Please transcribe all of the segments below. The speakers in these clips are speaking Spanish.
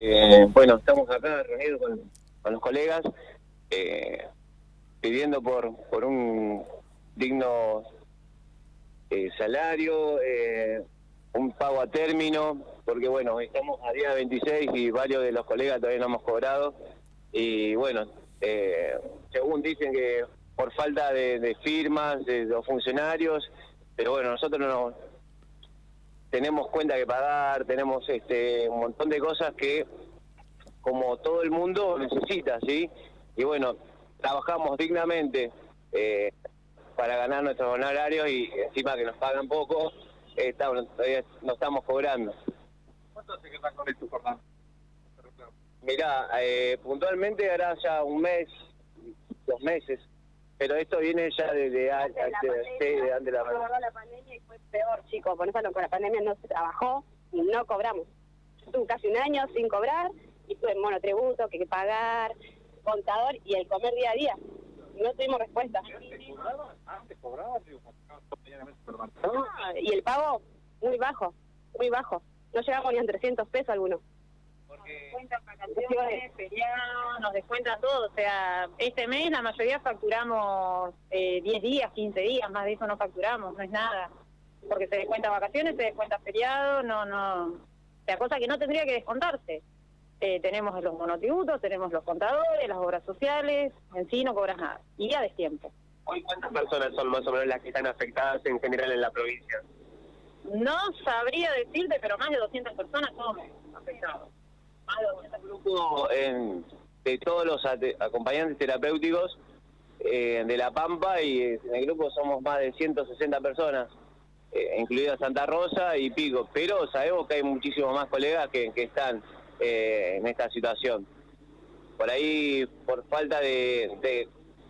Eh, bueno, estamos acá reunidos con, los colegas eh, pidiendo por, por un digno eh, salario, un pago a término, porque bueno, estamos a día 26 y varios de los colegas todavía no hemos cobrado. Y bueno, según dicen que por falta de, firmas de los funcionarios, pero bueno, nosotros no, tenemos cuenta que pagar, tenemos este un montón de cosas que como todo el mundo necesita, ¿sí? Y bueno, trabajamos dignamente eh, para ganar nuestros honorarios y encima que nos pagan poco, eh, todavía no estamos cobrando. ¿Cuánto hace que estás con esto, Fernando? Mirá, eh, puntualmente hará ya un mes, dos meses, pero esto viene ya desde antes de, antes de la, pandemia. la pandemia y fue peor, chicos. Por eso con la pandemia no se trabajó y no cobramos. Estuve casi un año sin cobrar y tuve monotributo, que pagar, contador y el comer día a día. No tuvimos respuesta. ¿Antes cobrabas? y el pago muy bajo, muy bajo. No llegamos ni a 300 pesos algunos descuentan vacaciones, feriados, nos descuentan todo. O sea, este mes la mayoría facturamos eh, 10 días, 15 días, más de eso no facturamos, no es nada. Porque se descuenta vacaciones, se descuenta feriado, no, no. O sea, cosa que no tendría que descontarse. Eh, tenemos los monotributos, tenemos los contadores, las obras sociales, en sí no cobras nada. Y ya de tiempo. ¿Hoy cuántas personas son más o menos las que están afectadas en general en la provincia? No sabría decirte, pero más de 200 personas de todos los acompañantes terapéuticos eh, de La Pampa y en el grupo somos más de 160 personas, eh, incluida Santa Rosa y Pico, pero sabemos que hay muchísimos más colegas que, están eh, en esta situación. Por ahí, por falta de,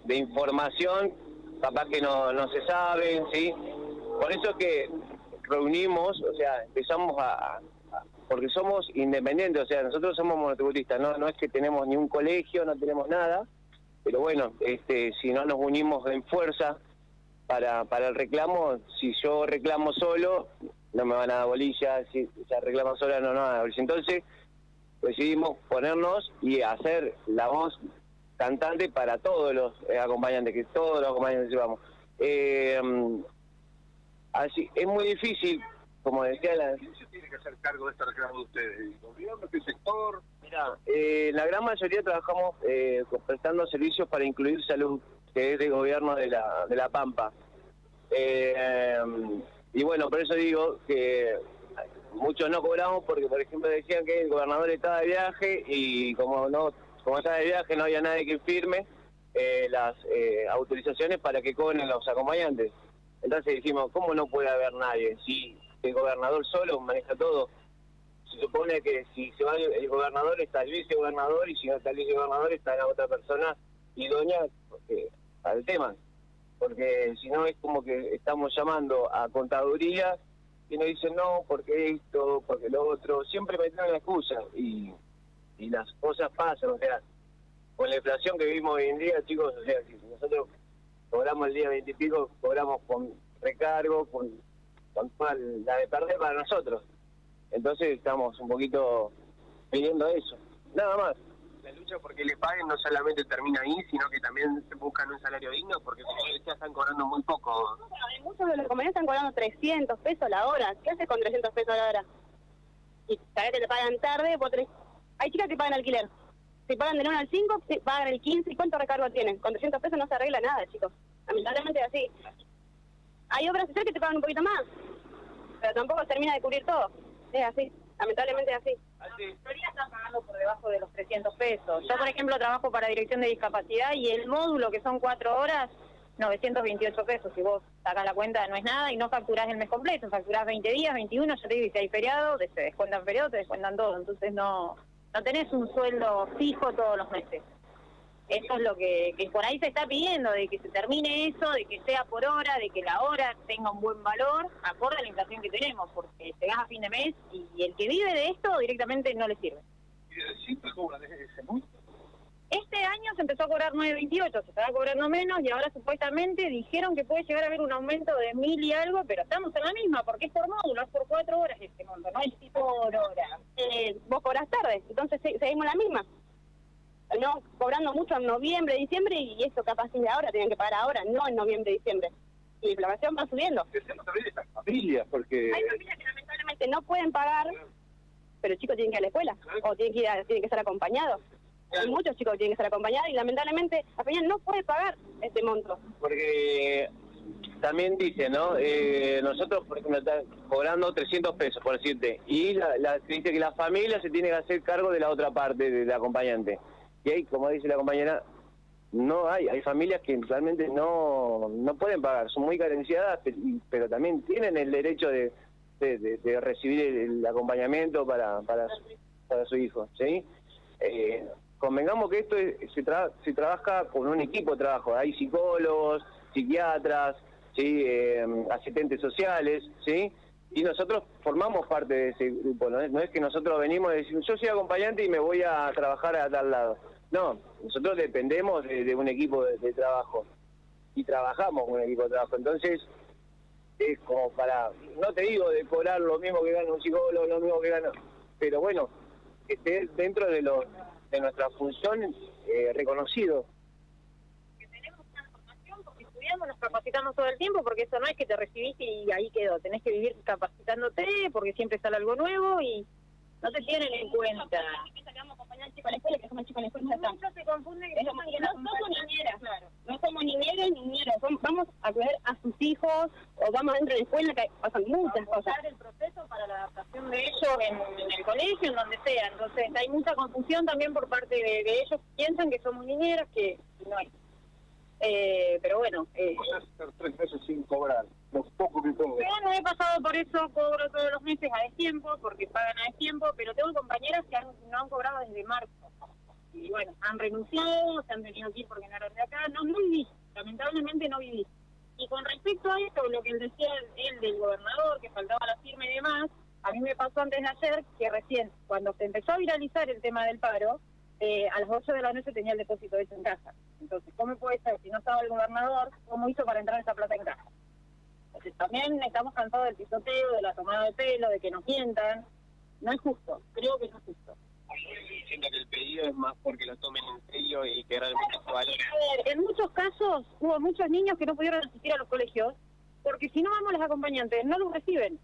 información, capaz que no, no se sabe, ¿sí? Por eso es que reunimos, o sea, empezamos a, porque somos independientes, o sea, nosotros somos monotributistas, no, no es que tenemos ni un colegio, no tenemos nada, pero bueno, este, si no nos unimos en fuerza para, para el reclamo, si yo reclamo solo, no me van a dar bolilla, si ella reclama sola, no, no bolilla. Entonces, decidimos ponernos y hacer la voz cantante para todos los eh, acompañantes, que todos los acompañantes llevamos. Eh, así, es muy difícil como decía la... ¿Quién se tiene que hacer cargo de este reclamo de ustedes? ¿El gobierno? ¿Qué sector? Mira, eh, la gran mayoría trabajamos eh, prestando servicios para incluir salud, que es de gobierno de la, de la Pampa. Eh, y bueno, por eso digo que muchos no cobramos porque, por ejemplo, decían que el gobernador estaba de viaje y como no como estaba de viaje no había nadie que firme eh, las autorizaciones para que cobren los acompañantes. Entonces dijimos, ¿cómo no puede haber nadie? Si el gobernador solo maneja todo. Se supone que si se va el gobernador está el vicegobernador y si no está el vicegobernador está la otra persona idónea porque, al tema. Porque si no es como que estamos llamando a contaduría y nos dicen no, porque esto, porque lo otro. Siempre meten la excusa y, y las cosas pasan. O sea, con la inflación que vivimos hoy en día, chicos, o sea, si nosotros cobramos el día veintipico, cobramos con recargo, con la de perder para nosotros. Entonces estamos un poquito pidiendo eso, nada más. La lucha porque le paguen no solamente termina ahí, sino que también se buscan un salario digno, porque como decía, están cobrando muy poco. muchos de los compañeros están cobrando 300 pesos la hora. ¿Qué haces con 300 pesos la hora? Y sabes que te pagan tarde, por tres... hay chicas que pagan alquiler. Si pagan de 1 al 5, pagan el 15. ¿Y cuánto recargo tienen? Con 300 pesos no se arregla nada, chicos. Lamentablemente es así. Hay obras sociales que te pagan un poquito más, pero tampoco termina de cubrir todo. Es así, lamentablemente es así. La mayoría están pagando por debajo de los 300 pesos. Yo, por ejemplo, trabajo para Dirección de Discapacidad y el módulo, que son cuatro horas, 928 pesos. Si vos sacas la cuenta, no es nada y no facturás el mes completo. Facturás 20 días, 21, ya te digo, y si hay feriado, te descuentan feriado, te descuentan todo. Entonces no, no tenés un sueldo fijo todos los meses. Eso es lo que, por ahí se está pidiendo, de que se termine eso, de que sea por hora, de que la hora tenga un buen valor, acorde a la inflación que tenemos, porque llegás a fin de mes y el que vive de esto directamente no le sirve. ¿Y siempre cobran ese monto? Este año se empezó a cobrar 9.28, se estaba cobrando menos y ahora supuestamente dijeron que puede llegar a haber un aumento de mil y algo, pero estamos en la misma porque es por módulo, es por cuatro horas este monto, no es por hora. Eh, vos cobras tarde, entonces se- seguimos la misma. No, cobrando mucho en noviembre, diciembre, y eso capaz es de ahora, tienen que pagar ahora, no en noviembre, diciembre. Y la inflación va subiendo. También estas familias, porque... Hay familias que lamentablemente no pueden pagar, pero el chico tiene que ir a la escuela, o tiene que, ir a- tiene que ser acompañado. Hay muchos chicos que tienen que ser acompañados y lamentablemente la familia no puede pagar este monto. Porque también dice, ¿no? Eh, nosotros, por ejemplo, están cobrando 300 pesos, por decirte, y la, la- dice que la familia se tiene que hacer cargo de la otra parte, del acompañante. Y ahí, como dice la compañera, no hay, hay familias que realmente no, no pueden pagar, son muy carenciadas, pe- y- pero también tienen el derecho de, de, recibir el, acompañamiento para, para, para su hijo, ¿sí? Eh, convengamos que esto es- se, tra- se trabaja con un equipo de trabajo, hay psicólogos, psiquiatras, ¿sí? Eh, asistentes sociales, ¿sí? Y nosotros formamos parte de ese grupo, ¿no es, no es que nosotros venimos y decimos, yo soy acompañante y me voy a trabajar a tal lado. No, nosotros dependemos de, un equipo de, de trabajo y trabajamos con un equipo de trabajo. Entonces, es como para, no te digo de cobrar lo mismo que gana un psicólogo, lo mismo que gana, pero bueno, que esté dentro de, lo, de nuestra función eh, reconocido. que tenemos una formación porque estudiamos, nos capacitamos todo el tiempo, porque eso no es que te recibiste y ahí quedó, tenés que vivir capacitándote porque siempre sale algo nuevo y no te tienen en cuenta. Muchos se confunden que no somos niñeras, Claro. no somos niñeras ni niñeras, som- vamos a cuidar a sus hijos o vamos dentro de la escuela que pasan muchas cosas. el proceso para la adaptación de ellos en, en el colegio, en donde sea. Entonces hay mucha confusión también por parte de, de ellos. Piensan que somos niñeras, que no es. Eh, pero bueno, eh, Estar tres meses sin cobrar, lo poco que cobro. yo no he pasado por eso, cobro todos los meses a destiempo, porque pagan a destiempo, pero tengo compañeras que han- no han cobrado desde marzo. Y bueno, han renunciado, se han tenido que ir porque no eran de acá. No, no viví, lamentablemente no viví. Y con respecto a esto, lo que él decía él del gobernador, que faltaba la firma y demás, a mí me pasó antes de ayer que recién, cuando se empezó a viralizar el tema del paro, eh, a las 8 de la noche tenía el depósito hecho en casa. Entonces, ¿cómo puede ser si no estaba el gobernador? ¿Cómo hizo para entrar esa plata en casa? Entonces, también estamos cansados del pisoteo, de la tomada de pelo, de que nos mientan. No es justo, creo que no es justo. Siento que el pedido es más porque lo tomen en serio y que realmente en muchos casos hubo muchos niños que no pudieron asistir a los colegios porque si no vamos los acompañantes, no los reciben.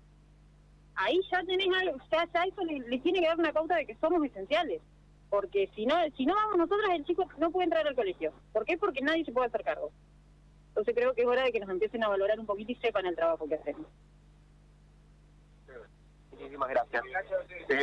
Ahí ya tenés algo, ya, ya eso les, les tiene que dar una pauta de que somos esenciales. Porque si no si no vamos nosotros, el chico no puede entrar al colegio. ¿Por qué? Porque nadie se puede hacer cargo. Entonces creo que es hora de que nos empiecen a valorar un poquito y sepan el trabajo que hacemos. Muchísimas gracias.